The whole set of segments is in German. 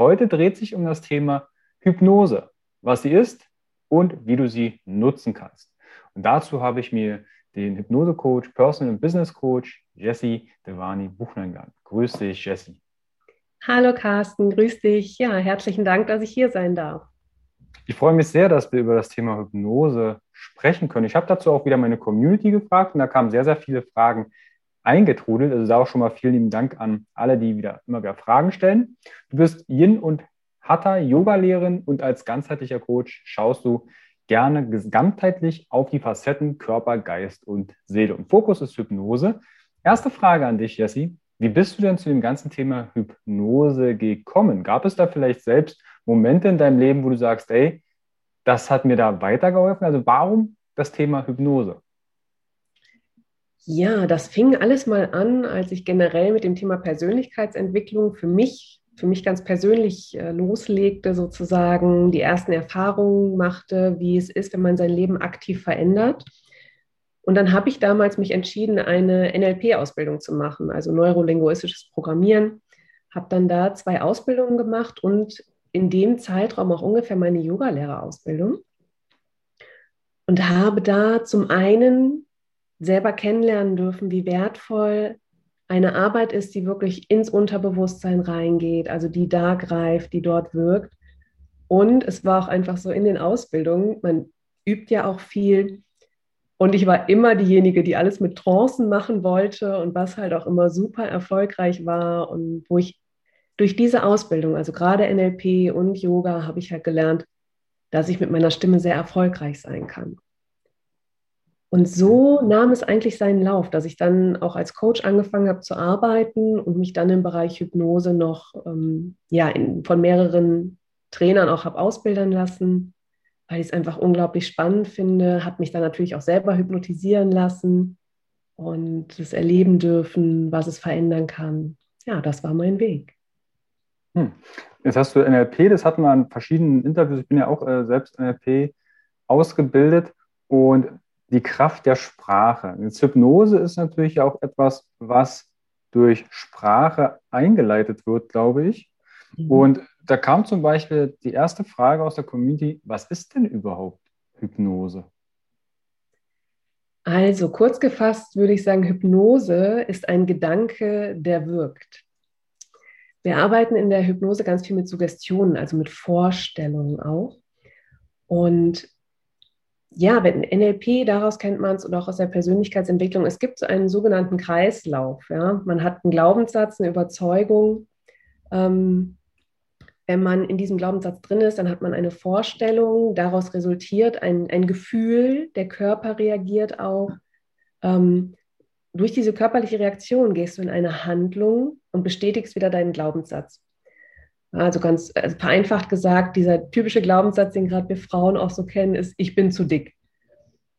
Heute dreht sich um das Thema Hypnose, was sie ist und wie du sie nutzen kannst. Und dazu habe ich mir den Hypnose-Coach, Personal und Business Coach Jesse Devani Buchner eingeladen. Grüß dich, Jesse. Hallo Carsten, grüß dich. Ja, herzlichen Dank, dass ich hier sein darf. Ich freue mich sehr, dass wir über das Thema Hypnose sprechen können. Ich habe dazu auch wieder meine Community gefragt und da kamen sehr, sehr viele Fragen eingetrudelt. Also da auch schon mal vielen lieben Dank an alle, die wieder immer wieder Fragen stellen. Du bist Yin und Hatha Yoga-Lehrerin und als ganzheitlicher Coach schaust du gerne gesamtheitlich auf die Facetten Körper, Geist und Seele. Und Fokus ist Hypnose. Erste Frage an dich, Jessie. Wie bist du denn zu dem ganzen Thema Hypnose gekommen? Gab es da vielleicht selbst Momente in deinem Leben, wo du sagst, ey, das hat mir da weitergeholfen? Also warum das Thema Hypnose? Ja, das fing alles mal an, als ich generell mit dem Thema Persönlichkeitsentwicklung für mich, für mich ganz persönlich äh, loslegte, sozusagen die ersten Erfahrungen machte, wie es ist, wenn man sein Leben aktiv verändert. Und dann habe ich damals mich entschieden, eine NLP-Ausbildung zu machen, also neurolinguistisches Programmieren. Habe dann da zwei Ausbildungen gemacht und in dem Zeitraum auch ungefähr meine Yogalehrerausbildung. Und habe da zum einen selber kennenlernen dürfen, wie wertvoll eine Arbeit ist, die wirklich ins Unterbewusstsein reingeht, also die da greift, die dort wirkt. Und es war auch einfach so in den Ausbildungen, man übt ja auch viel und ich war immer diejenige, die alles mit Trancen machen wollte und was halt auch immer super erfolgreich war und wo ich durch diese Ausbildung, also gerade NLP und Yoga, habe ich halt gelernt, dass ich mit meiner Stimme sehr erfolgreich sein kann. Und so nahm es eigentlich seinen Lauf, dass ich dann auch als Coach angefangen habe zu arbeiten und mich dann im Bereich Hypnose noch ähm, ja, in, von mehreren Trainern auch habe ausbilden lassen weil ich es einfach unglaublich spannend finde, habe mich dann natürlich auch selber hypnotisieren lassen und es erleben dürfen, was es verändern kann. Ja, das war mein Weg. Hm. Jetzt hast du NLP, das hatten wir an verschiedenen Interviews. Ich bin ja auch äh, selbst NLP ausgebildet und die Kraft der Sprache. Jetzt Hypnose ist natürlich auch etwas, was durch Sprache eingeleitet wird, glaube ich. Mhm. Und da kam zum Beispiel die erste Frage aus der Community, was ist denn überhaupt Hypnose? Also kurz gefasst würde ich sagen, Hypnose ist ein Gedanke, der wirkt. Wir arbeiten in der Hypnose ganz viel mit Suggestionen, also mit Vorstellungen auch. Und ja, wenn NLP, daraus kennt man es, oder auch aus der Persönlichkeitsentwicklung, es gibt so einen sogenannten Kreislauf. Ja? Man hat einen Glaubenssatz, eine Überzeugung, ähm, wenn man in diesem Glaubenssatz drin ist, dann hat man eine Vorstellung, daraus resultiert ein, ein Gefühl, der Körper reagiert auch. Ähm, durch diese körperliche Reaktion gehst du in eine Handlung und bestätigst wieder deinen Glaubenssatz. Also ganz also vereinfacht gesagt, dieser typische Glaubenssatz, den gerade wir Frauen auch so kennen, ist, ich bin zu dick.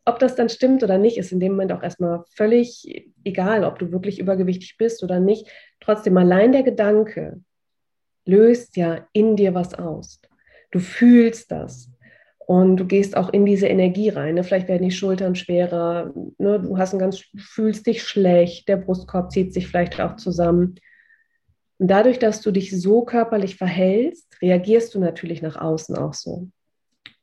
Ob das dann stimmt oder nicht, ist in dem Moment auch erstmal völlig egal, ob du wirklich übergewichtig bist oder nicht. Trotzdem allein der Gedanke, löst ja in dir was aus. Du fühlst das. Und du gehst auch in diese Energie rein. Ne? Vielleicht werden die Schultern schwerer, ne? du hast ein ganz, fühlst dich schlecht, der Brustkorb zieht sich vielleicht auch zusammen. Und dadurch, dass du dich so körperlich verhältst, reagierst du natürlich nach außen auch so.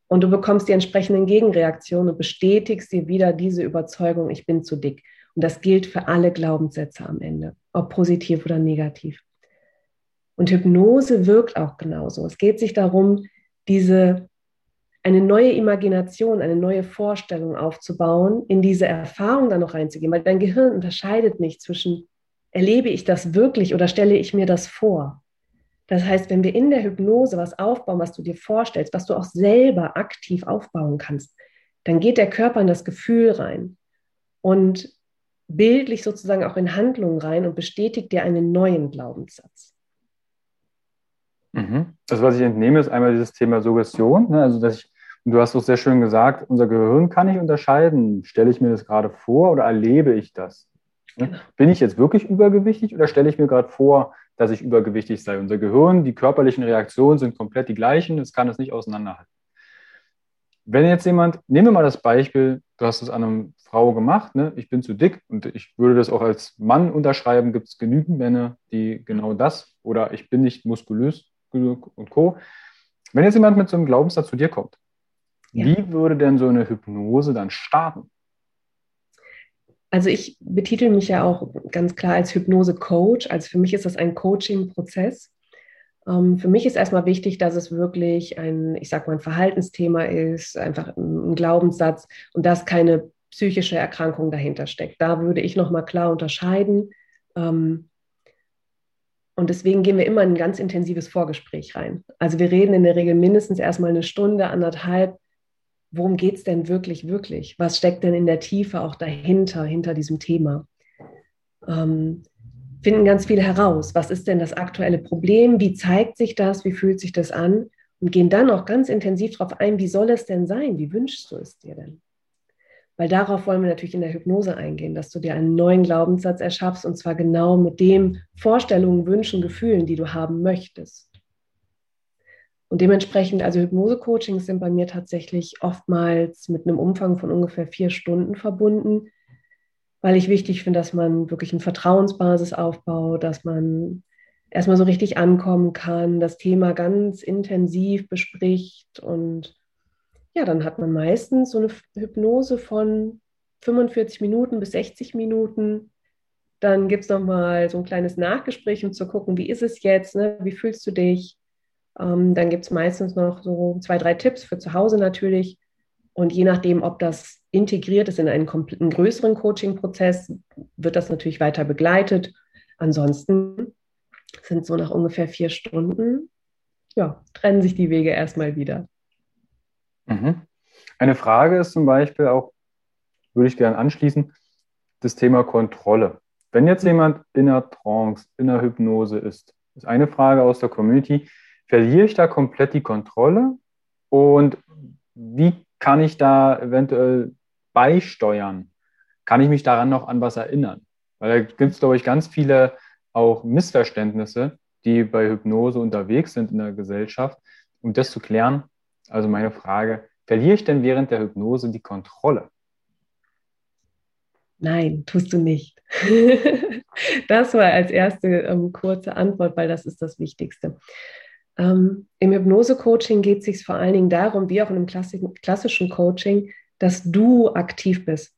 Und du bekommst die entsprechenden Gegenreaktionen und bestätigst dir wieder diese Überzeugung, ich bin zu dick. Und das gilt für alle Glaubenssätze am Ende, ob positiv oder negativ. Und Hypnose wirkt auch genauso. Es geht sich darum, diese eine neue Imagination, eine neue Vorstellung aufzubauen, in diese Erfahrung dann noch reinzugehen, weil dein Gehirn unterscheidet nicht zwischen, erlebe ich das wirklich oder stelle ich mir das vor. Das heißt, wenn wir in der Hypnose was aufbauen, was du dir vorstellst, was du auch selber aktiv aufbauen kannst, dann geht der Körper in das Gefühl rein und bildlich sozusagen auch in Handlungen rein und bestätigt dir einen neuen Glaubenssatz. Mhm. Also was ich entnehme, ist einmal dieses Thema Suggestion. Ne? Also dass ich, du hast auch sehr schön gesagt, unser Gehirn kann nicht unterscheiden, stelle ich mir das gerade vor oder erlebe ich das? Ne? Genau. Bin ich jetzt wirklich übergewichtig oder stelle ich mir gerade vor, dass ich übergewichtig sei? Unser Gehirn, die körperlichen Reaktionen sind komplett die gleichen, es kann es nicht auseinanderhalten. Wenn jetzt jemand, nehmen wir mal das Beispiel, du hast es an einer Frau gemacht, ne? ich bin zu dick und ich würde das auch als Mann unterschreiben, gibt es genügend Männer, die genau das oder ich bin nicht muskulös und Co. Wenn jetzt jemand mit so einem Glaubenssatz zu dir kommt, ja. wie würde denn so eine Hypnose dann starten? Also ich betitel mich ja auch ganz klar als Hypnose-Coach. Also für mich ist das ein Coaching-Prozess. Ähm, für mich ist erstmal wichtig, dass es wirklich ein, ich sag mal, ein Verhaltensthema ist, einfach ein Glaubenssatz und dass keine psychische Erkrankung dahinter steckt. Da würde ich nochmal klar unterscheiden. Ähm, und deswegen gehen wir immer in ein ganz intensives Vorgespräch rein. Also wir reden in der Regel mindestens erstmal eine Stunde, anderthalb. Worum geht es denn wirklich, wirklich? Was steckt denn in der Tiefe auch dahinter, hinter diesem Thema? Ähm, finden ganz viel heraus. Was ist denn das aktuelle Problem? Wie zeigt sich das? Wie fühlt sich das an? Und gehen dann auch ganz intensiv darauf ein, wie soll es denn sein? Wie wünschst du es dir denn? Weil darauf wollen wir natürlich in der Hypnose eingehen, dass du dir einen neuen Glaubenssatz erschaffst und zwar genau mit den Vorstellungen, Wünschen, Gefühlen, die du haben möchtest. Und dementsprechend, also Hypnose-Coachings sind bei mir tatsächlich oftmals mit einem Umfang von ungefähr vier Stunden verbunden, weil ich wichtig finde, dass man wirklich eine Vertrauensbasis aufbaut, dass man erstmal so richtig ankommen kann, das Thema ganz intensiv bespricht und ja, dann hat man meistens so eine Hypnose von 45 Minuten bis 60 Minuten. Dann gibt es nochmal so ein kleines Nachgespräch, um zu gucken, wie ist es jetzt, ne? wie fühlst du dich. Ähm, dann gibt es meistens noch so zwei, drei Tipps für zu Hause natürlich. Und je nachdem, ob das integriert ist in einen, einen größeren Coaching-Prozess, wird das natürlich weiter begleitet. Ansonsten sind so nach ungefähr vier Stunden, ja, trennen sich die Wege erstmal wieder. Mhm. Eine Frage ist zum Beispiel auch, würde ich gerne anschließen, das Thema Kontrolle. Wenn jetzt jemand in der Trance, in der Hypnose ist, ist eine Frage aus der Community, verliere ich da komplett die Kontrolle und wie kann ich da eventuell beisteuern? Kann ich mich daran noch an was erinnern? Weil da gibt es, glaube ich, ganz viele auch Missverständnisse, die bei Hypnose unterwegs sind in der Gesellschaft. Um das zu klären, also meine Frage, verliere ich denn während der Hypnose die Kontrolle? Nein, tust du nicht. das war als erste ähm, kurze Antwort, weil das ist das Wichtigste. Ähm, Im Hypnose-Coaching geht es sich vor allen Dingen darum, wie auch in einem klassischen Coaching, dass du aktiv bist.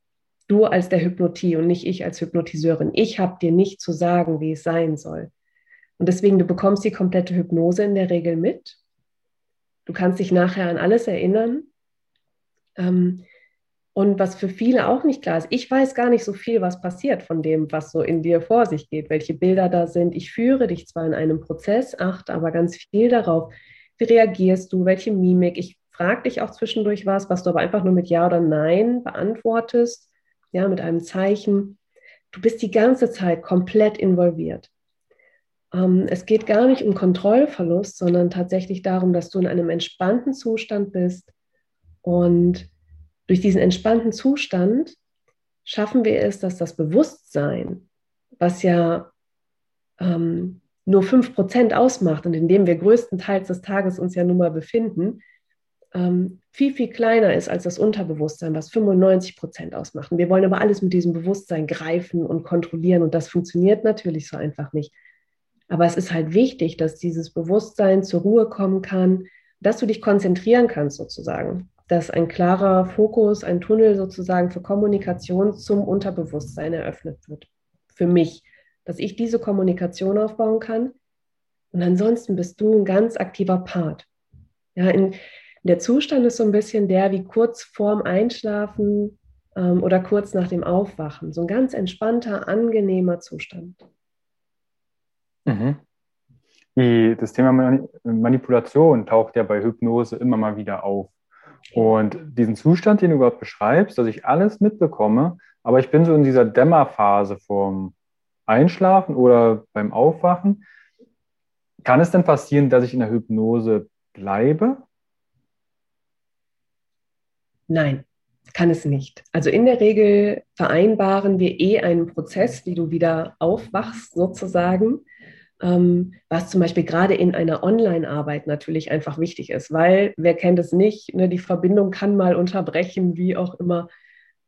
Du als der Hypnotie und nicht ich als Hypnotiseurin. Ich habe dir nicht zu sagen, wie es sein soll. Und deswegen, du bekommst die komplette Hypnose in der Regel mit Du kannst dich nachher an alles erinnern. Ähm, und was für viele auch nicht klar ist, ich weiß gar nicht so viel, was passiert von dem, was so in dir vor sich geht, welche Bilder da sind. Ich führe dich zwar in einem Prozess, achte aber ganz viel darauf, wie reagierst du, welche Mimik. Ich frage dich auch zwischendurch was, was du aber einfach nur mit Ja oder Nein beantwortest, ja, mit einem Zeichen. Du bist die ganze Zeit komplett involviert. Ähm, es geht gar nicht um Kontrollverlust, sondern tatsächlich darum, dass du in einem entspannten Zustand bist. Und durch diesen entspannten Zustand schaffen wir es, dass das Bewusstsein, was ja ähm, nur 5% ausmacht und in dem wir größtenteils des Tages uns ja nun mal befinden, ähm, viel, viel kleiner ist als das Unterbewusstsein, was 95 Prozent ausmacht. Und wir wollen aber alles mit diesem Bewusstsein greifen und kontrollieren und das funktioniert natürlich so einfach nicht. Aber es ist halt wichtig, dass dieses Bewusstsein zur Ruhe kommen kann, dass du dich konzentrieren kannst sozusagen, dass ein klarer Fokus, ein Tunnel sozusagen für Kommunikation zum Unterbewusstsein eröffnet wird. Für mich, dass ich diese Kommunikation aufbauen kann. Und ansonsten bist du ein ganz aktiver Part. Ja, in, der Zustand ist so ein bisschen der wie kurz vorm Einschlafen ähm, oder kurz nach dem Aufwachen. So ein ganz entspannter, angenehmer Zustand. Mhm. Das Thema Manipulation taucht ja bei Hypnose immer mal wieder auf. Und diesen Zustand, den du gerade beschreibst, dass ich alles mitbekomme, aber ich bin so in dieser Dämmerphase vorm Einschlafen oder beim Aufwachen. Kann es denn passieren, dass ich in der Hypnose bleibe? Nein, kann es nicht. Also in der Regel vereinbaren wir eh einen Prozess, wie du wieder aufwachst sozusagen, was zum Beispiel gerade in einer Online-Arbeit natürlich einfach wichtig ist, weil wer kennt es nicht, ne, die Verbindung kann mal unterbrechen, wie auch immer.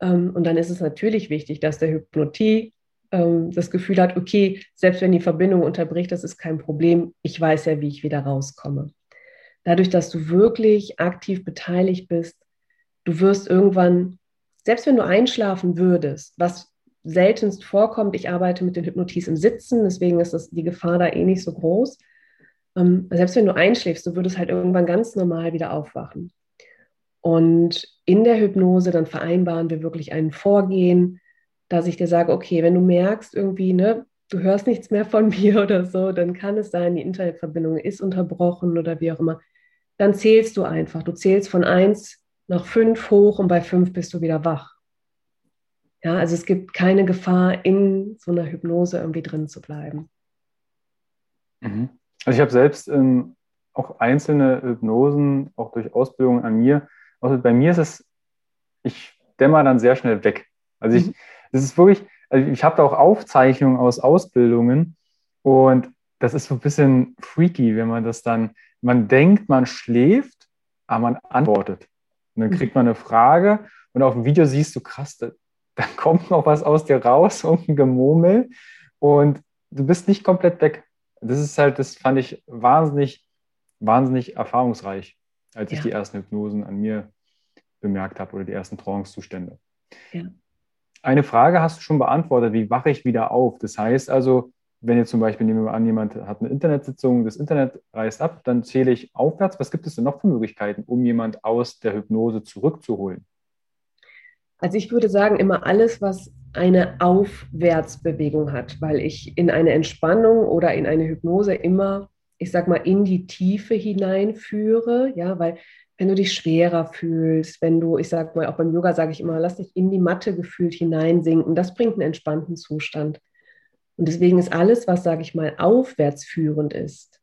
Ähm, und dann ist es natürlich wichtig, dass der Hypnotie ähm, das Gefühl hat, okay, selbst wenn die Verbindung unterbricht, das ist kein Problem, ich weiß ja, wie ich wieder rauskomme. Dadurch, dass du wirklich aktiv beteiligt bist, du wirst irgendwann, selbst wenn du einschlafen würdest, was seltenst vorkommt, ich arbeite mit den Hypnotis im Sitzen, deswegen ist das, die Gefahr da eh nicht so groß. Ähm, selbst wenn du einschläfst, du würdest halt irgendwann ganz normal wieder aufwachen. Und in der Hypnose dann vereinbaren wir wirklich ein Vorgehen, dass ich dir sage, okay, wenn du merkst irgendwie, ne, du hörst nichts mehr von mir oder so, dann kann es sein, die Internetverbindung ist unterbrochen oder wie auch immer. Dann zählst du einfach. Du zählst von eins noch fünf hoch und bei fünf bist du wieder wach. Ja, also es gibt keine Gefahr, in so einer Hypnose irgendwie drin zu bleiben. Mhm. Also ich habe selbst ähm, auch einzelne Hypnosen, auch durch Ausbildungen an mir. Also bei mir ist es, ich dämmer dann sehr schnell weg. Also ich, mhm. das ist wirklich, also ich habe da auch Aufzeichnungen aus Ausbildungen und das ist so ein bisschen freaky, wenn man das dann, man denkt, man schläft, aber man antwortet. Und dann kriegt man eine Frage und auf dem Video siehst du, krass, da, da kommt noch was aus dir raus, irgendein Gemurmel und du bist nicht komplett weg. Das ist halt, das fand ich wahnsinnig, wahnsinnig erfahrungsreich, als ja. ich die ersten Hypnosen an mir bemerkt habe oder die ersten Trance-Zustände. Ja. Eine Frage hast du schon beantwortet, wie wache ich wieder auf? Das heißt also, wenn jetzt zum Beispiel, nehmen wir an, jemand hat eine Internetsitzung, das Internet reißt ab, dann zähle ich aufwärts. Was gibt es denn noch für Möglichkeiten, um jemand aus der Hypnose zurückzuholen? Also ich würde sagen, immer alles, was eine Aufwärtsbewegung hat, weil ich in eine Entspannung oder in eine Hypnose immer, ich sag mal, in die Tiefe hineinführe, ja, weil wenn du dich schwerer fühlst, wenn du, ich sag mal, auch beim Yoga sage ich immer, lass dich in die Matte gefühlt hineinsinken, das bringt einen entspannten Zustand. Und deswegen ist alles, was, sage ich mal, aufwärtsführend ist,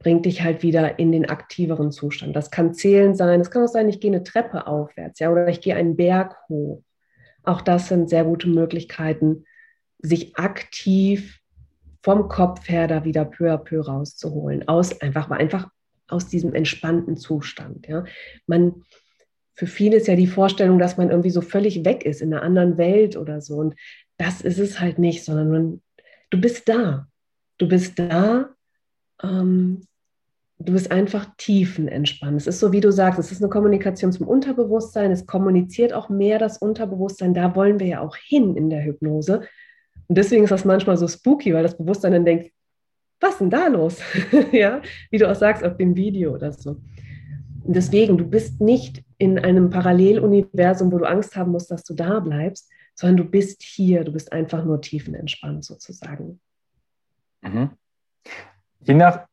bringt dich halt wieder in den aktiveren Zustand. Das kann Zählen sein, es kann auch sein, ich gehe eine Treppe aufwärts, ja, oder ich gehe einen Berg hoch. Auch das sind sehr gute Möglichkeiten, sich aktiv vom Kopf her da wieder peu à peu rauszuholen, aus einfach, einfach aus diesem entspannten Zustand. Ja. Man, für viele ist ja die Vorstellung, dass man irgendwie so völlig weg ist in einer anderen Welt oder so. Und das ist es halt nicht, sondern man du bist da. Du bist da. Ähm, du bist einfach tiefenentspannt. Es ist so, wie du sagst, es ist eine Kommunikation zum Unterbewusstsein. Es kommuniziert auch mehr das Unterbewusstsein. Da wollen wir ja auch hin in der Hypnose. Und deswegen ist das manchmal so spooky, weil das Bewusstsein dann denkt, was denn da los? ja, wie du auch sagst auf dem Video oder so. Und deswegen, du bist nicht in einem Paralleluniversum, wo du Angst haben musst, dass du da bleibst, sondern du bist hier, du bist einfach nur tiefenentspannt sozusagen. Mhm. Je nach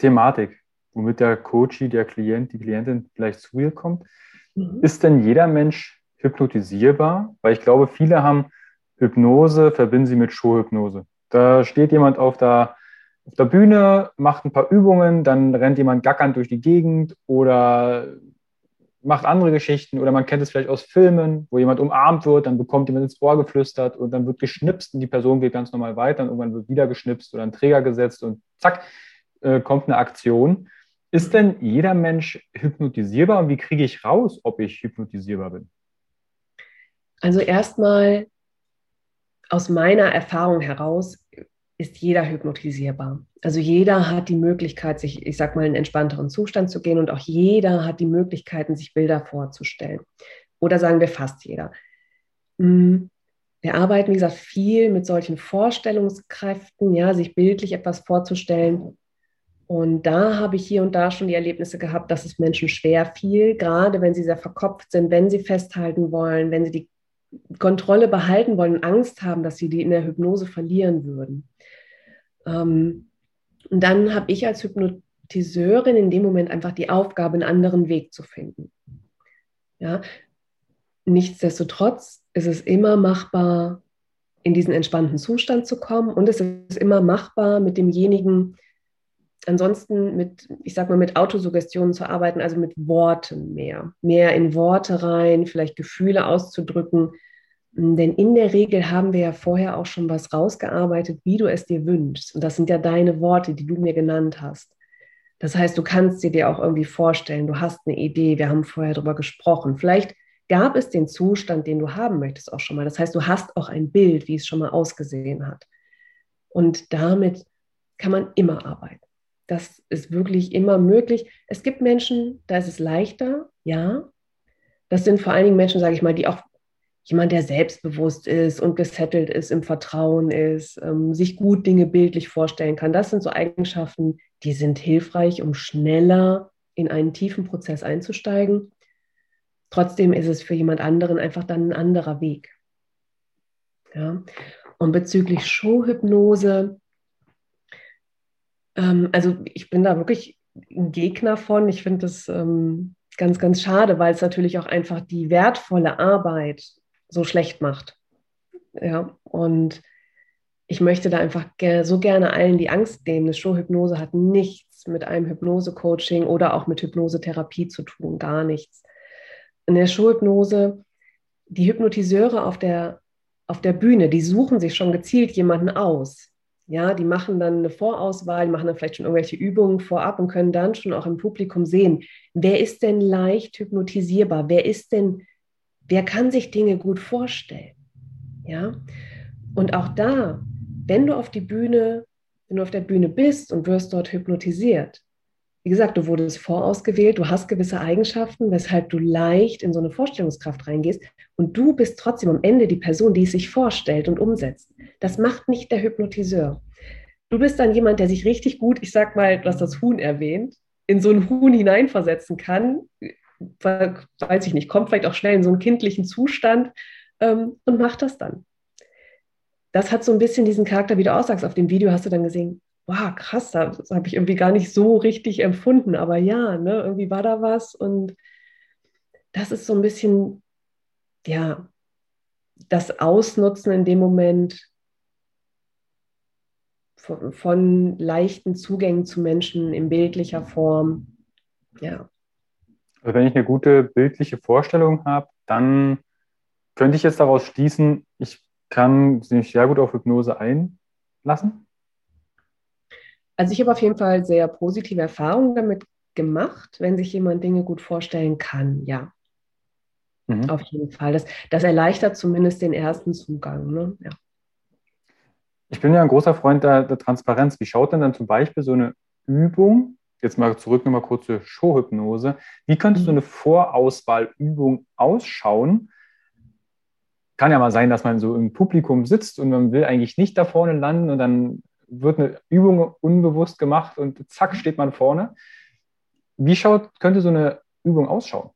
Thematik, womit der Coach, der Klient, die Klientin vielleicht zu dir kommt, mhm. ist denn jeder Mensch hypnotisierbar? Weil ich glaube, viele haben Hypnose, verbinden sie mit Showhypnose. Da steht jemand auf der, auf der Bühne, macht ein paar Übungen, dann rennt jemand gackernd durch die Gegend oder macht andere Geschichten oder man kennt es vielleicht aus Filmen, wo jemand umarmt wird, dann bekommt jemand ins Ohr geflüstert und dann wird geschnipst und die Person geht ganz normal weiter und irgendwann wird wieder geschnipst oder ein Träger gesetzt und zack, äh, kommt eine Aktion. Ist denn jeder Mensch hypnotisierbar und wie kriege ich raus, ob ich hypnotisierbar bin? Also erstmal aus meiner Erfahrung heraus ist jeder hypnotisierbar. Also jeder hat die Möglichkeit, sich, ich sag mal, in einen entspannteren Zustand zu gehen und auch jeder hat die Möglichkeiten, sich Bilder vorzustellen. Oder sagen wir fast jeder. Mm, wir arbeiten, wie gesagt, viel mit solchen Vorstellungskräften, ja, sich bildlich etwas vorzustellen. Und da habe ich hier und da schon die Erlebnisse gehabt, dass es Menschen schwer fiel, gerade wenn sie sehr verkopft sind, wenn sie festhalten wollen, wenn sie die Kontrolle behalten wollen und Angst haben, dass sie die in der Hypnose verlieren würden. Ähm, und dann habe ich als Hypnotiseurin in dem Moment einfach die Aufgabe, einen anderen Weg zu finden. Ja? Nichtsdestotrotz ist es immer machbar, in diesen entspannten Zustand zu kommen und es ist immer machbar, mit demjenigen ansonsten mit, ich sag mal, mit Autosuggestionen zu arbeiten, also mit Worten mehr, mehr in Worte rein, vielleicht Gefühle auszudrücken, denn in der Regel haben wir ja vorher auch schon was rausgearbeitet, wie du es dir wünschst. Und das sind ja deine Worte, die du mir genannt hast. Das heißt, du kannst sie dir auch irgendwie vorstellen, du hast eine Idee, wir haben vorher darüber gesprochen. Vielleicht gab es den Zustand, den du haben möchtest, auch schon mal. Das heißt, du hast auch ein Bild, wie es schon mal ausgesehen hat. Und damit kann man immer arbeiten. Das ist wirklich immer möglich. Es gibt Menschen, da ist es leichter, ja. Das sind vor allen Dingen Menschen, sage ich mal, die auch jemand, der selbstbewusst ist und gesettelt ist, im Vertrauen ist, ähm, sich gut Dinge bildlich vorstellen kann. Das sind so Eigenschaften, die sind hilfreich, um schneller in einen tiefen Prozess einzusteigen. Trotzdem ist es für jemand anderen einfach dann ein anderer Weg. Ja. Und bezüglich Showhypnose, ähm, also ich bin da wirklich ein Gegner von. Ich finde das ähm, ganz, ganz schade, weil es natürlich auch einfach die wertvolle Arbeit so schlecht macht. Ja, und ich möchte da einfach so gerne allen die Angst nehmen. Eine Showhypnose hat nichts mit einem Hypnose-Coaching oder auch mit Hypnosetherapie zu tun, gar nichts. In der Showhypnose, die Hypnotiseure auf der, auf der Bühne, die suchen sich schon gezielt jemanden aus. Ja, die machen dann eine Vorauswahl, machen dann vielleicht schon irgendwelche Übungen vorab und können dann schon auch im Publikum sehen, wer ist denn leicht hypnotisierbar, wer ist denn Wer kann sich Dinge gut vorstellen? Ja? Und auch da, wenn du auf die Bühne, wenn du auf der Bühne bist und wirst dort hypnotisiert, wie gesagt, du wurdest vorausgewählt, du hast gewisse Eigenschaften, weshalb du leicht in so eine Vorstellungskraft reingehst und du bist trotzdem am Ende die Person, die es sich vorstellt und umsetzt. Das macht nicht der Hypnotiseur. Du bist dann jemand, der sich richtig gut, ich sag mal, du hast das Huhn erwähnt, in so ein Huhn hineinversetzen kann, weiß ich nicht, kommt vielleicht auch schnell in so einen kindlichen Zustand ähm, und macht das dann. Das hat so ein bisschen diesen Charakter, wie du aussagst. Auf dem Video hast du dann gesehen, wow, krass, das habe ich irgendwie gar nicht so richtig empfunden. Aber ja, ne, irgendwie war da was. Und das ist so ein bisschen, ja, das Ausnutzen in dem Moment von, von leichten Zugängen zu Menschen in bildlicher Form. Ja. Also wenn ich eine gute bildliche Vorstellung habe, dann könnte ich jetzt daraus schließen, ich kann mich sehr gut auf Hypnose einlassen. Also ich habe auf jeden Fall sehr positive Erfahrungen damit gemacht, wenn sich jemand Dinge gut vorstellen kann, ja. Mhm. Auf jeden Fall. Das, das erleichtert zumindest den ersten Zugang. Ne? Ja. Ich bin ja ein großer Freund der, der Transparenz. Wie schaut denn dann zum Beispiel so eine Übung jetzt mal zurück nochmal kurz zur Showhypnose. Wie könnte so eine Vorauswahlübung ausschauen? Kann ja mal sein, dass man so im Publikum sitzt und man will eigentlich nicht da vorne landen und dann wird eine Übung unbewusst gemacht und zack steht man vorne. Wie schaut, könnte so eine Übung ausschauen?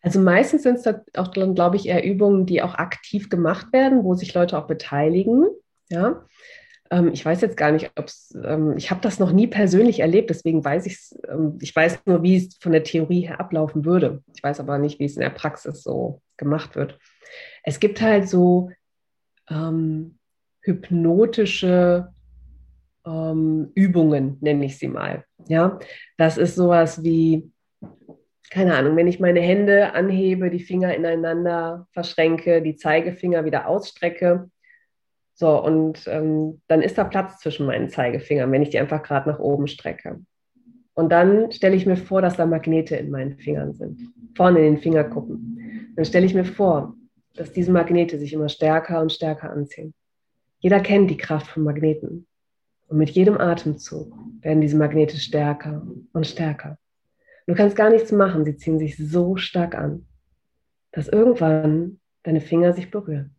Also meistens sind es auch, glaube ich, eher Übungen, die auch aktiv gemacht werden, wo sich Leute auch beteiligen. Ja, ähm, ich weiß jetzt gar nicht, ob es, ähm, ich habe das noch nie persönlich erlebt, deswegen weiß ich es, ähm, ich weiß nur, wie es von der Theorie her ablaufen würde. Ich weiß aber nicht, wie es in der Praxis so gemacht wird. Es gibt halt so ähm, hypnotische ähm, Übungen, nenne ich sie mal. Ja, das ist sowas wie, keine Ahnung, wenn ich meine Hände anhebe, die Finger ineinander verschränke, die Zeigefinger wieder ausstrecke. So, und ähm, dann ist da Platz zwischen meinen Zeigefingern, wenn ich die einfach gerade nach oben strecke. Und dann stelle ich mir vor, dass da Magnete in meinen Fingern sind, vorne in den Fingerkuppen. Dann stelle ich mir vor, dass diese Magnete sich immer stärker und stärker anziehen. Jeder kennt die Kraft von Magneten. Und mit jedem Atemzug werden diese Magnete stärker und stärker. Du kannst gar nichts machen, sie ziehen sich so stark an, dass irgendwann deine Finger sich berühren.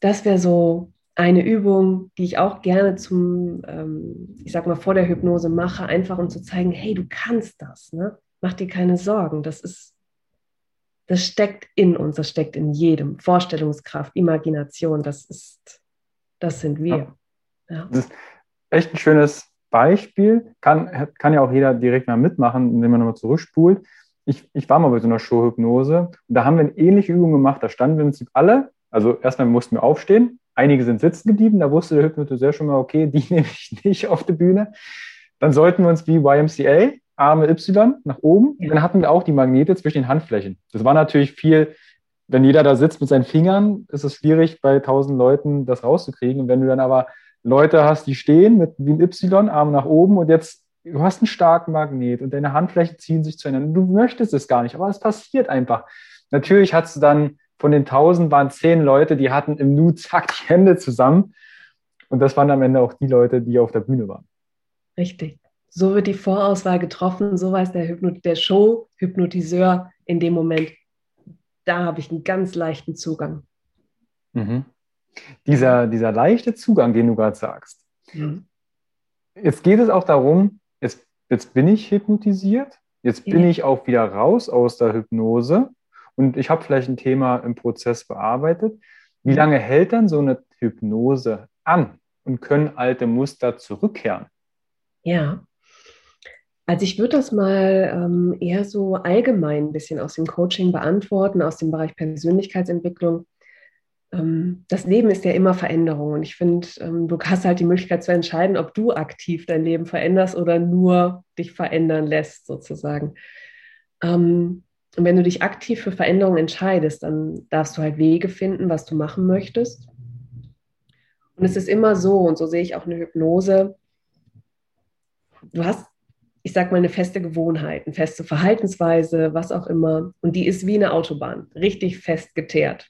Das wäre so eine Übung, die ich auch gerne zum, ähm, ich sag mal, vor der Hypnose mache, einfach um zu zeigen, hey, du kannst das, ne? Mach dir keine Sorgen. Das ist, das steckt in uns, das steckt in jedem. Vorstellungskraft, Imagination, das ist, das sind wir. Ja. ja. Das ist echt ein schönes Beispiel. Kann, kann ja auch jeder direkt mal mitmachen, indem man nochmal zurückspult. Ich, ich war mal bei so einer Showhypnose und da haben wir eine ähnliche Übung gemacht. Da standen wir im Prinzip alle, also erstmal mussten wir aufstehen, einige sind sitzen geblieben, da wusste der Hypnotiseur schon mal, okay, die nehme ich nicht auf die Bühne. Dann sollten wir uns wie YMCA, Arme Y nach oben. Ja. Dann hatten wir auch die Magnete zwischen den Handflächen. Das war natürlich viel, wenn jeder da sitzt mit seinen Fingern, ist es schwierig, bei tausend Leuten das rauszukriegen. Und wenn du dann aber Leute hast, die stehen mit wie ein Y, Arm nach oben und jetzt, du hast einen starken Magnet und deine Handflächen ziehen sich zueinander. Du möchtest es gar nicht, aber es passiert einfach. Natürlich hast du dann von den tausend waren zehn Leute, die hatten im Nu zack die Hände zusammen. Und das waren am Ende auch die Leute, die auf der Bühne waren. Richtig. So wird die Vorauswahl getroffen, so weiß der, Hypno der Show-Hypnotiseur in dem Moment, da habe ich einen ganz leichten Zugang. Mhm dieser, dieser leichte Zugang, den du gerade sagst. Mhm. Jetzt geht es auch darum, jetzt, jetzt bin ich hypnotisiert, jetzt bin ich auch wieder raus aus der Hypnose und ich habe vielleicht ein Thema im Prozess bearbeitet. Wie lange hält dann so eine Hypnose an und können alte Muster zurückkehren? Ja, also ich würde das mal ähm, eher so allgemein ein bisschen aus dem Coaching beantworten, aus dem Bereich Persönlichkeitsentwicklung. Ähm, das Leben ist ja immer Veränderung und ich finde, ähm, du hast halt die Möglichkeit zu entscheiden, ob du aktiv dein Leben veränderst oder nur dich verändern lässt, sozusagen. Ähm, und wenn du dich aktiv für Veränderungen entscheidest, dann darfst du halt Wege finden, was du machen möchtest. Und es ist immer so, und so sehe ich auch eine Hypnose, du hast, ich sag mal, eine feste Gewohnheit, eine feste Verhaltensweise, was auch immer, und die ist wie eine Autobahn, richtig fest geteert.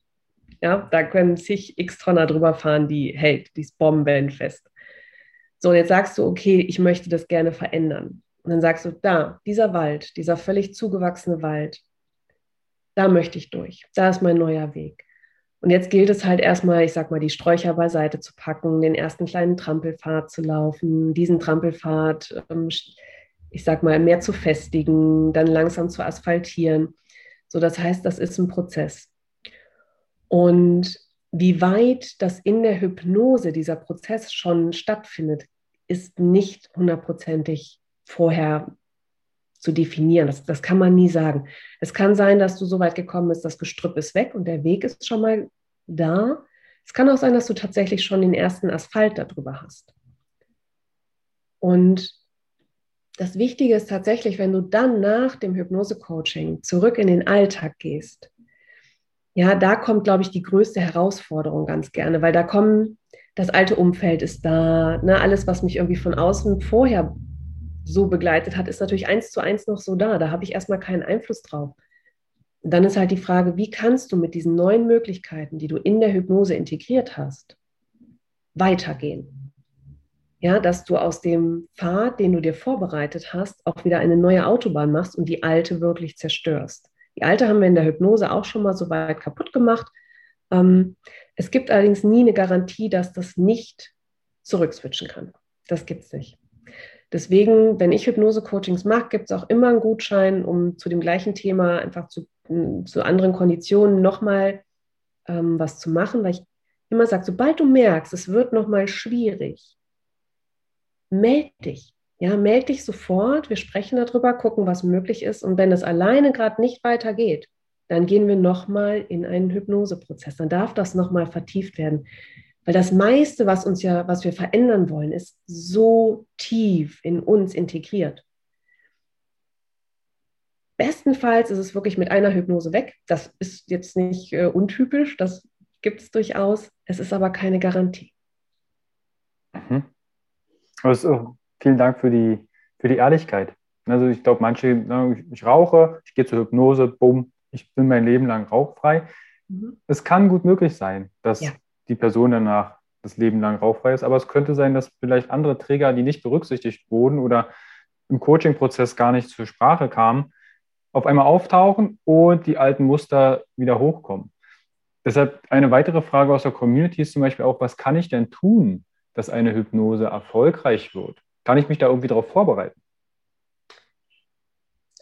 Ja, da können sich x Tonner drüber fahren, die hält, die ist bombenfest. So, jetzt sagst du, okay, ich möchte das gerne verändern. Und dann sagst du, da, dieser Wald, dieser völlig zugewachsene Wald, da möchte ich durch. Da ist mein neuer Weg. Und jetzt gilt es halt erstmal, ich sag mal, die Sträucher beiseite zu packen, den ersten kleinen Trampelpfad zu laufen, diesen Trampelpfad, ähm, ich sag mal, mehr zu festigen, dann langsam zu asphaltieren. So, das heißt, das ist ein Prozess. Und wie weit das in der Hypnose, dieser Prozess schon stattfindet, ist nicht hundertprozentig vorher zu definieren. Das, das kann man nie sagen. Es kann sein, dass du so weit gekommen bist, das Gestrüpp ist weg und der Weg ist schon mal da. Es kann auch sein, dass du tatsächlich schon den ersten Asphalt darüber hast. Und das Wichtige ist tatsächlich, wenn du dann nach dem Hypnose-Coaching zurück in den Alltag gehst, ja, da kommt, glaube ich, die größte Herausforderung ganz gerne, weil da kommen, das alte Umfeld ist da, ne, alles, was mich irgendwie von außen vorher so begleitet hat, ist natürlich eins zu eins noch so da. Da habe ich erstmal keinen Einfluss drauf. Und dann ist halt die Frage, wie kannst du mit diesen neuen Möglichkeiten, die du in der Hypnose integriert hast, weitergehen? Ja, dass du aus dem Pfad, den du dir vorbereitet hast, auch wieder eine neue Autobahn machst und die alte wirklich zerstörst. Die alte haben wir in der Hypnose auch schon mal so weit kaputt gemacht. Ähm, es gibt allerdings nie eine Garantie, dass das nicht zurückswitchen kann. Das gibt es nicht. Deswegen, wenn ich Hypnose-Coachings mache, gibt es auch immer einen Gutschein, um zu dem gleichen Thema einfach zu, zu anderen Konditionen nochmal ähm, was zu machen, weil ich immer sage, sobald du merkst, es wird nochmal schwierig, melde dich. Ja, melde dich sofort, wir sprechen darüber, gucken, was möglich ist. Und wenn es alleine gerade nicht weitergeht, dann gehen wir nochmal in einen Hypnoseprozess. Dann darf das nochmal vertieft werden. Weil das meiste, was uns ja, was wir verändern wollen, ist so tief in uns integriert. bestenfalls ist es wirklich mit einer Hypnose weg. Das ist jetzt nicht äh, untypisch, das gibt es durchaus. Es ist aber keine Garantie. Mhm. Also, vielen Dank für die, für die Ehrlichkeit. Also ich glaube, manche, ne, ich rauche, ich gehe zur Hypnose, bumm, ich bin mein Leben lang rauchfrei. Mhm. Es kann gut möglich sein, dass ja. die Person danach das Leben lang rauchfrei ist, aber es könnte sein, dass vielleicht andere Träger, die nicht berücksichtigt wurden oder im Coaching-Prozess gar nicht zur Sprache kamen, auf einmal auftauchen und die alten Muster wieder hochkommen. Deshalb eine weitere Frage aus der Community ist zum Beispiel auch, was kann ich denn tun, dass eine Hypnose erfolgreich wird? Kann ich mich da irgendwie darauf vorbereiten?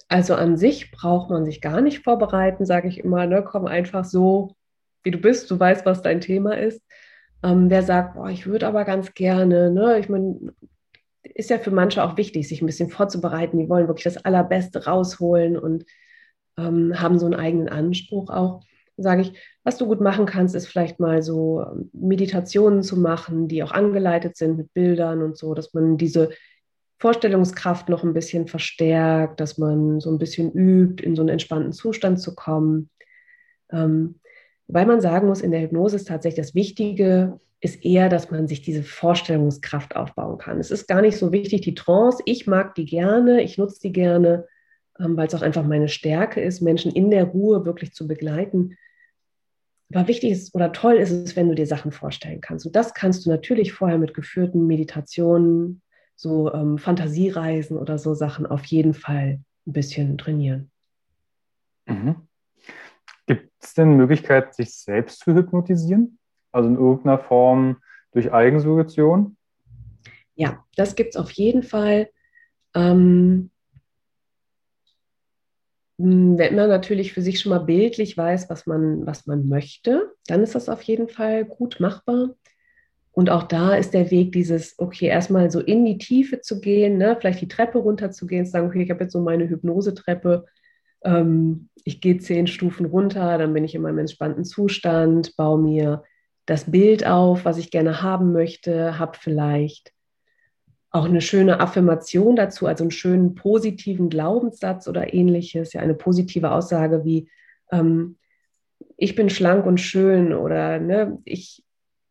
Also an sich braucht man sich gar nicht vorbereiten, sage ich immer. Ne? Komm einfach so, wie du bist. Du weißt, was dein Thema ist. Ähm, wer sagt, boah, ich würde aber ganz gerne, ne? ich meine, ist ja für manche auch wichtig, sich ein bisschen vorzubereiten. Die wollen wirklich das Allerbeste rausholen und ähm, haben so einen eigenen Anspruch auch. Sage ich, was du gut machen kannst, ist vielleicht mal so ähm, Meditationen zu machen, die auch angeleitet sind mit Bildern und so, dass man diese Vorstellungskraft noch ein bisschen verstärkt, dass man so ein bisschen übt, in so einen entspannten Zustand zu kommen. Ähm, weil man sagen muss, in der Hypnose ist tatsächlich das Wichtige, ist eher, dass man sich diese Vorstellungskraft aufbauen kann. Es ist gar nicht so wichtig, die Trance. Ich mag die gerne, ich nutze die gerne, ähm, weil es auch einfach meine Stärke ist, Menschen in der Ruhe wirklich zu begleiten. Aber wichtig ist oder toll ist es, wenn du dir Sachen vorstellen kannst. Und das kannst du natürlich vorher mit geführten Meditationen, so ähm, Fantasiereisen oder so Sachen auf jeden Fall ein bisschen trainieren. Mhm. Gibt es denn Möglichkeiten, sich selbst zu hypnotisieren? Also in irgendeiner Form durch Eigensuggestion? Ja, das gibt es auf jeden Fall. Ähm, wenn man natürlich für sich schon mal bildlich weiß, was man, was man möchte, dann ist das auf jeden Fall gut machbar. Und auch da ist der Weg dieses, okay, erstmal so in die Tiefe zu gehen, ne? vielleicht die Treppe runter zu gehen, zu sagen, okay, ich habe jetzt so meine Hypnosetreppe, ähm, ich gehe zehn Stufen runter, dann bin ich in meinem entspannten Zustand, baue mir das Bild auf, was ich gerne haben möchte, habe vielleicht auch eine schöne Affirmation dazu, also einen schönen positiven Glaubenssatz oder ähnliches, ja, eine positive Aussage wie, ähm, ich bin schlank und schön oder ne, ich,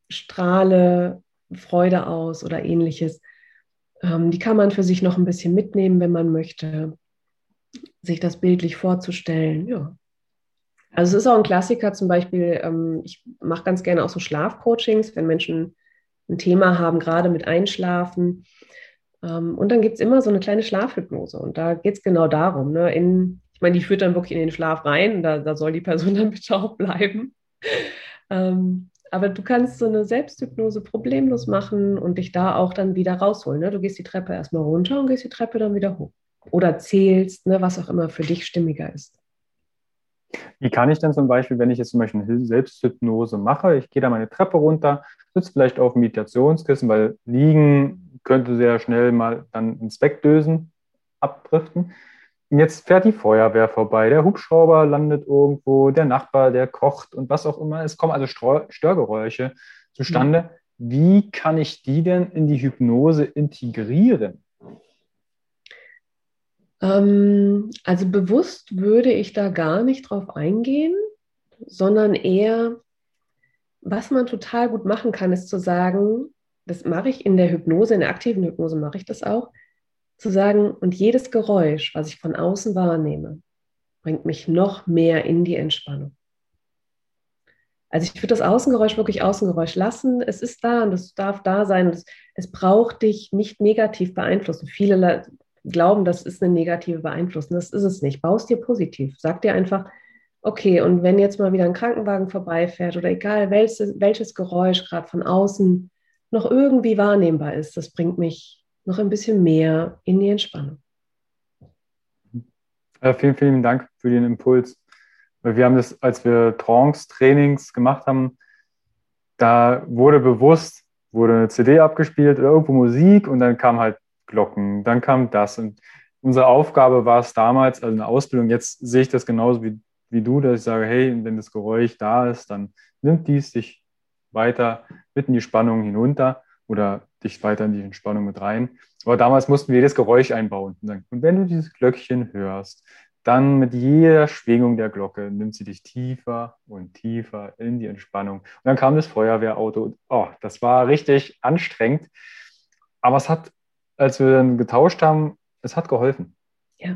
strahle Freude aus oder ähnliches. Ähm, die kann man für sich noch ein bisschen mitnehmen, wenn man möchte, sich das bildlich vorzustellen. Ja. Also es ist auch ein Klassiker zum Beispiel, ähm, ich mache ganz gerne auch so Schlafcoachings, wenn Menschen ein Thema haben, gerade mit Einschlafen. Ähm, und dann gibt es immer so eine kleine Schlafhypnose. Und da geht es genau darum. Ne? In, ich meine, die führt dann wirklich in den Schlaf rein. Da, da soll die Person dann bitte auch bleiben. Ähm, aber du kannst so eine Selbsthypnose problemlos machen und dich da auch dann wieder rausholen. Ne? Du gehst die Treppe erstmal runter und gehst die Treppe dann wieder hoch. Oder zählst, ne, was auch immer für dich stimmiger ist. Wie kann ich denn zum Beispiel, wenn ich jetzt zum Beispiel eine Selbsthypnose mache, ich gehe da meine Treppe runter, sitze vielleicht auf dem Meditationskissen, weil liegen könnte sehr schnell mal dann ins Wegdösen abdriften. Und jetzt fährt die Feuerwehr vorbei, der Hubschrauber landet irgendwo, der Nachbar, der kocht und was auch immer. Es kommen also Störgeräusche zustande. Mhm. Wie kann ich die denn in die Hypnose integrieren? Ähm, also bewusst würde ich da gar nicht drauf eingehen, sondern eher, was man total gut machen kann, ist zu sagen, das mache ich in der Hypnose, in der aktiven Hypnose mache ich das auch zu sagen, und jedes Geräusch, was ich von außen wahrnehme, bringt mich noch mehr in die Entspannung. Also ich würde das Außengeräusch wirklich Außengeräusch lassen. Es ist da und es darf da sein. Es, es braucht dich nicht negativ beeinflussen. Viele glauben, das ist eine negative Beeinflussung. Das ist es nicht. Baust dir positiv. Sag dir einfach, okay, und wenn jetzt mal wieder ein Krankenwagen vorbeifährt oder egal welches, welches Geräusch gerade von außen noch irgendwie wahrnehmbar ist, das bringt mich noch ein bisschen mehr in die Entspannung. Ja, vielen, vielen Dank für den Impuls. Wir haben das, als wir Trance-Trainings gemacht haben, da wurde bewusst, wurde eine CD abgespielt oder irgendwo Musik und dann kam halt Glocken, dann kam das. Und unsere Aufgabe war es damals, also eine Ausbildung, jetzt sehe ich das genauso wie, wie du, dass ich sage, hey, wenn das Geräusch da ist, dann nimmt dies sich weiter mit in die Spannung hinunter oder dich weiter in die Entspannung mit rein. Aber damals mussten wir jedes Geräusch einbauen. Und wenn du dieses Glöckchen hörst, dann mit jeder Schwingung der Glocke nimmt sie dich tiefer und tiefer in die Entspannung. Und dann kam das Feuerwehrauto. Oh, das war richtig anstrengend. Aber es hat, als wir dann getauscht haben, es hat geholfen. Ja.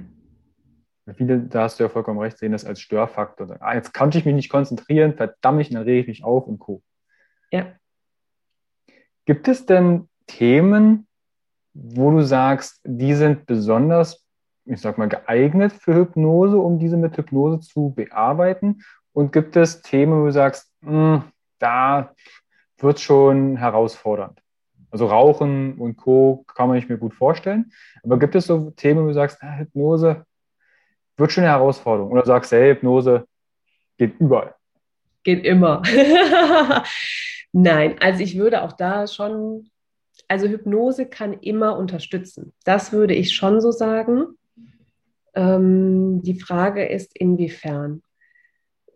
Viele, da hast du ja vollkommen recht, sehen das als Störfaktor. Ah, jetzt konnte ich mich nicht konzentrieren, verdammt, dann rege ich mich auf und Co. Ja. Gibt es denn Themen, wo du sagst, die sind besonders, ich sag mal, geeignet für Hypnose, um diese mit Hypnose zu bearbeiten? Und gibt es Themen, wo du sagst, mh, hm, da wird es schon herausfordernd? Also Rauchen und Co. kann man nicht mir gut vorstellen. Aber gibt es so Themen, wo du sagst, ah, Hypnose wird schon eine Herausforderung? Oder sagst du, hey, Hypnose geht überall? Geht immer. Nein, also ich würde auch da schon, also Hypnose kann immer unterstützen. Das würde ich schon so sagen. Ähm, die Frage ist, inwiefern.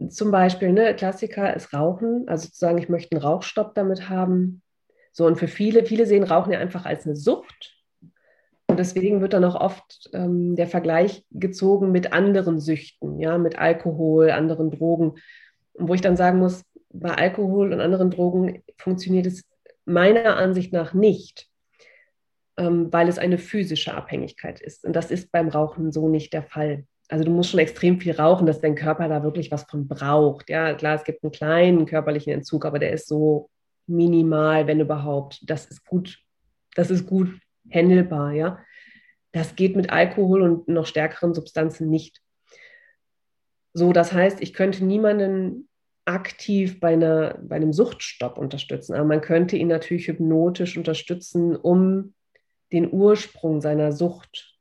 Zum Beispiel, ne, Klassiker ist Rauchen, also zu sagen, ich möchte einen Rauchstopp damit haben. So, und für viele, viele sehen Rauchen ja einfach als eine Sucht. Und deswegen wird dann auch oft ähm, der Vergleich gezogen mit anderen Süchten, ja, mit Alkohol, anderen Drogen. Und wo ich dann sagen muss, bei Alkohol und anderen Drogen funktioniert es meiner Ansicht nach nicht, ähm, weil es eine physische Abhängigkeit ist. Und das ist beim Rauchen so nicht der Fall. Also du musst schon extrem viel rauchen, dass dein Körper da wirklich was von braucht. Ja, klar, es gibt einen kleinen körperlichen Entzug, aber der ist so minimal, wenn überhaupt. Das ist gut, das ist gut handelbar, ja. Das geht mit Alkohol und noch stärkeren Substanzen nicht. So, das heißt, ich könnte niemanden aktiv bei, einer, bei einem Suchtstopp unterstützen, aber man könnte ihn natürlich hypnotisch unterstützen, um den Ursprung seiner Sucht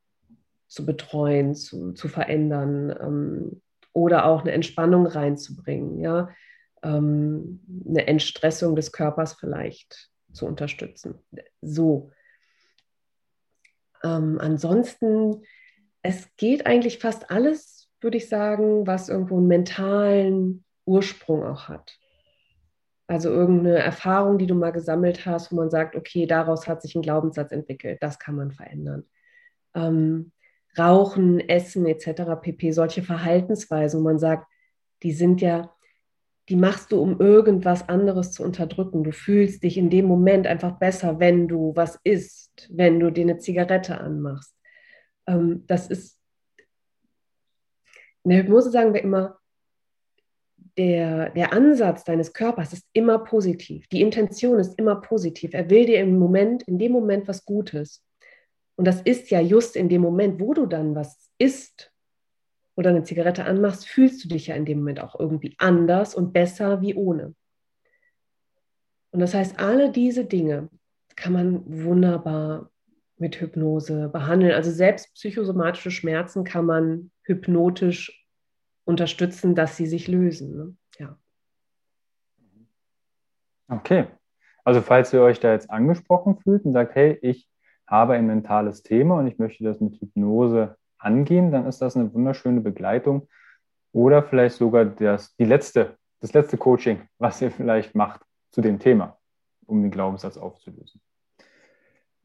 zu betreuen, zu, zu verändern ähm, oder auch eine Entspannung reinzubringen, ja, ähm, eine Entstressung des Körpers vielleicht zu unterstützen. So. Ähm, ansonsten, es geht eigentlich fast alles, würde ich sagen, was irgendwo einen mentalen Ursprung auch hat. Also irgendeine Erfahrung, die du mal gesammelt hast, wo man sagt, okay, daraus hat sich ein Glaubenssatz entwickelt, das kann man verändern. Ähm, Rauchen, Essen etc. pp. Solche Verhaltensweisen, wo man sagt, die sind ja, die machst du, um irgendwas anderes zu unterdrücken. Du fühlst dich in dem Moment einfach besser, wenn du was isst, wenn du dir eine Zigarette anmachst. Ähm, das ist, in der Hypnose sagen wir immer, der, der Ansatz deines Körpers ist immer positiv. Die Intention ist immer positiv. Er will dir im Moment, in dem Moment was Gutes. Und das ist ja just in dem Moment, wo du dann was isst oder eine Zigarette anmachst, fühlst du dich ja in dem Moment auch irgendwie anders und besser wie ohne. Und das heißt, alle diese Dinge kann man wunderbar mit Hypnose behandeln. Also selbst psychosomatische Schmerzen kann man hypnotisch unterstützen, dass sie sich lösen. Ne? Ja. Okay. Also falls ihr euch da jetzt angesprochen fühlt und sagt, hey, ich habe ein mentales Thema und ich möchte das mit Hypnose angehen, dann ist das eine wunderschöne Begleitung oder vielleicht sogar das, die letzte, das letzte Coaching, was ihr vielleicht macht zu dem Thema, um den Glaubenssatz aufzulösen.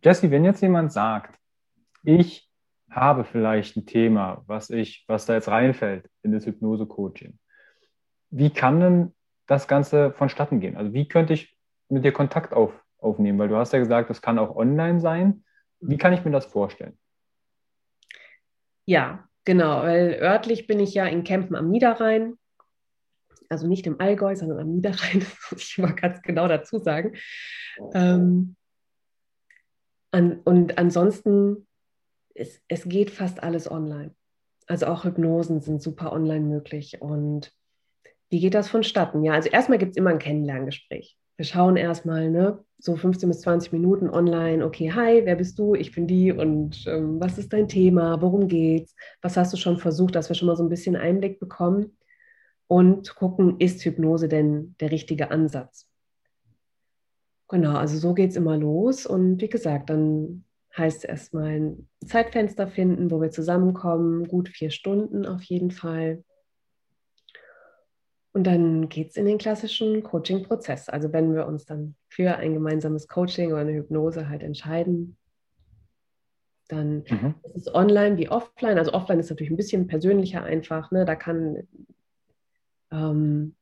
Jesse, wenn jetzt jemand sagt, ich habe vielleicht ein Thema, was ich, was da jetzt reinfällt in das Hypnose-Coaching. Wie kann denn das Ganze vonstatten gehen? Also wie könnte ich mit dir Kontakt auf, aufnehmen? Weil du hast ja gesagt, das kann auch online sein. Wie kann ich mir das vorstellen? Ja, genau, weil örtlich bin ich ja in Kempen am Niederrhein. Also nicht im Allgäu, sondern am Niederrhein, das muss ich mal ganz genau dazu sagen. Ähm, an, und ansonsten es, es geht fast alles online. Also auch Hypnosen sind super online möglich. Und wie geht das vonstatten? Ja, also erstmal gibt es immer ein Kennenlerngespräch. Wir schauen erstmal, ne, so 15 bis 20 Minuten online. Okay, hi, wer bist du? Ich bin die. Und ähm, was ist dein Thema? Worum geht's? Was hast du schon versucht, dass wir schon mal so ein bisschen Einblick bekommen? Und gucken, ist Hypnose denn der richtige Ansatz? Genau, also so geht es immer los. Und wie gesagt, dann heißt erstmal ein Zeitfenster finden, wo wir zusammenkommen, gut vier Stunden auf jeden Fall. Und dann geht es in den klassischen Coaching-Prozess. Also wenn wir uns dann für ein gemeinsames Coaching oder eine Hypnose halt entscheiden, Dann mhm. ist es online wie offline. Also offline ist natürlich ein bisschen persönlicher einfach. Ne? Da kann, ähm,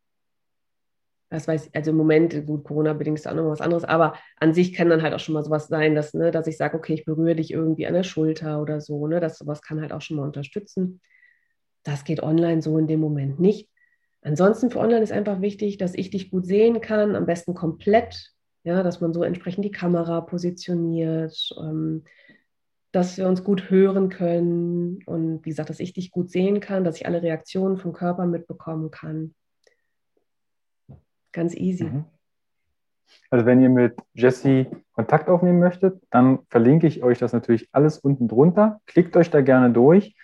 das weiß ich, also im Moment, gut, Corona-bedingt ist auch noch was anderes, aber an sich kann dann halt auch schon mal sowas sein, dass, ne, dass ich sage, okay, ich berühre dich irgendwie an der Schulter oder so. Ne? Das sowas kann halt auch schon mal unterstützen. Das geht online so in dem Moment nicht. Ansonsten für online ist einfach wichtig, dass ich dich gut sehen kann, am besten komplett, ja, dass man so entsprechend die Kamera positioniert, ähm, dass wir uns gut hören können und wie gesagt, dass ich dich gut sehen kann, dass ich alle Reaktionen vom Körper mitbekommen kann. Ganz easy. Mhm. Also wenn ihr mit Jesse Kontakt aufnehmen möchtet, dann verlinke ich euch das natürlich alles unten drunter. Klickt euch da gerne durch.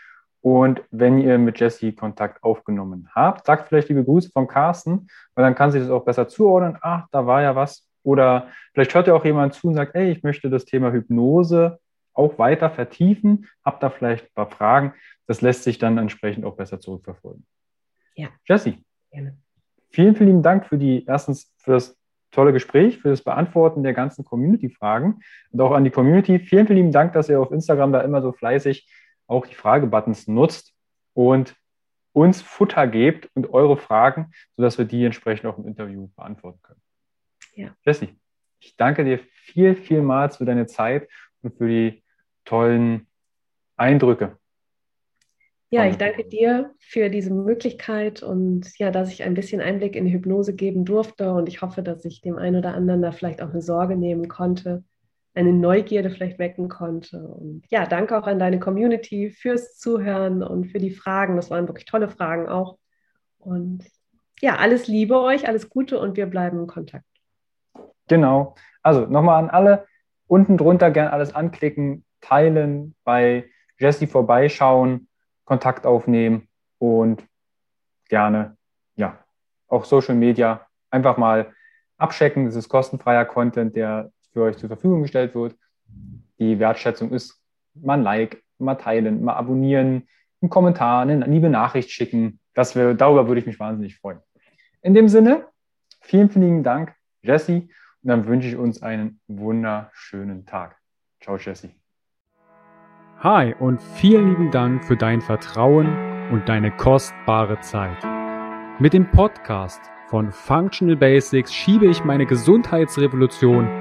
Und wenn ihr mit Jesse Kontakt aufgenommen habt, sagt vielleicht liebe Grüße von Carsten, weil dann kann sie das auch besser zuordnen. Ach, da war ja was. Oder vielleicht hört ja auch jemand zu und sagt, hey, ich möchte das Thema Hypnose auch weiter vertiefen. Habt da vielleicht ein paar Fragen. Das lässt sich dann entsprechend auch besser zurückverfolgen. Ja. Jesse. Gerne. Vielen, vielen lieben Dank für die, erstens für das tolle Gespräch, für das Beantworten der ganzen Community-Fragen und auch an die Community. Vielen, vielen lieben Dank, dass ihr auf Instagram da immer so fleißig auch die Fragebuttons nutzt und uns Futter gebt und eure Fragen, sodass wir die entsprechend auch im Interview beantworten können. Ja. Jessie, ich danke dir viel, vielmals für deine Zeit und für die tollen Eindrücke. Ja, ich danke dir für diese Möglichkeit und ja, dass ich ein bisschen Einblick in die Hypnose geben durfte und ich hoffe, dass ich dem einen oder anderen da vielleicht auch eine Sorge nehmen konnte eine Neugierde vielleicht wecken konnte. Und ja, danke auch an deine Community fürs Zuhören und für die Fragen. Das waren wirklich tolle Fragen auch. Und ja, alles Liebe euch, alles Gute und wir bleiben in Kontakt. Genau. Also nochmal an alle, unten drunter gerne alles anklicken, teilen, bei Jesse vorbeischauen, Kontakt aufnehmen und gerne, ja, auch Social Media einfach mal abchecken. Das ist kostenfreier Content, der für euch zur Verfügung gestellt wird. Die Wertschätzung ist mal ein Like, mal teilen, mal abonnieren, einen Kommentar, eine liebe Nachricht schicken. Das wär, darüber würde ich mich wahnsinnig freuen. In dem Sinne, vielen, vielen Dank, Jesse. Und dann wünsche ich uns einen wunderschönen Tag. Ciao, Jesse. Hi und vielen lieben Dank für dein Vertrauen und deine kostbare Zeit. Mit dem Podcast von Functional Basics schiebe ich meine Gesundheitsrevolution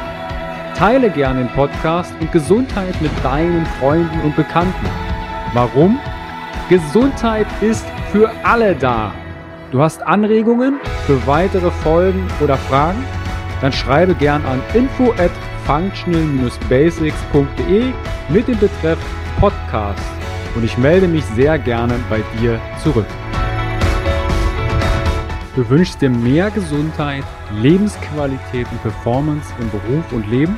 Teile gerne den Podcast und Gesundheit mit deinen Freunden und Bekannten. Warum? Gesundheit ist für alle da. Du hast Anregungen für weitere Folgen oder Fragen? Dann schreibe gern an info at functional-basics.de mit dem Betreff Podcast und ich melde mich sehr gerne bei dir zurück. Du wünschst dir mehr Gesundheit, Lebensqualität und Performance im Beruf und Leben?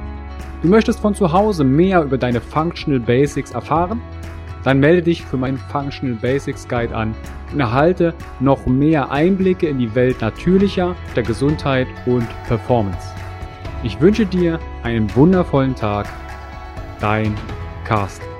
Du möchtest von zu Hause mehr über deine Functional Basics erfahren? Dann melde dich für meinen Functional Basics Guide an und erhalte noch mehr Einblicke in die Welt natürlicher, der Gesundheit und Performance. Ich wünsche dir einen wundervollen Tag. Dein Carsten.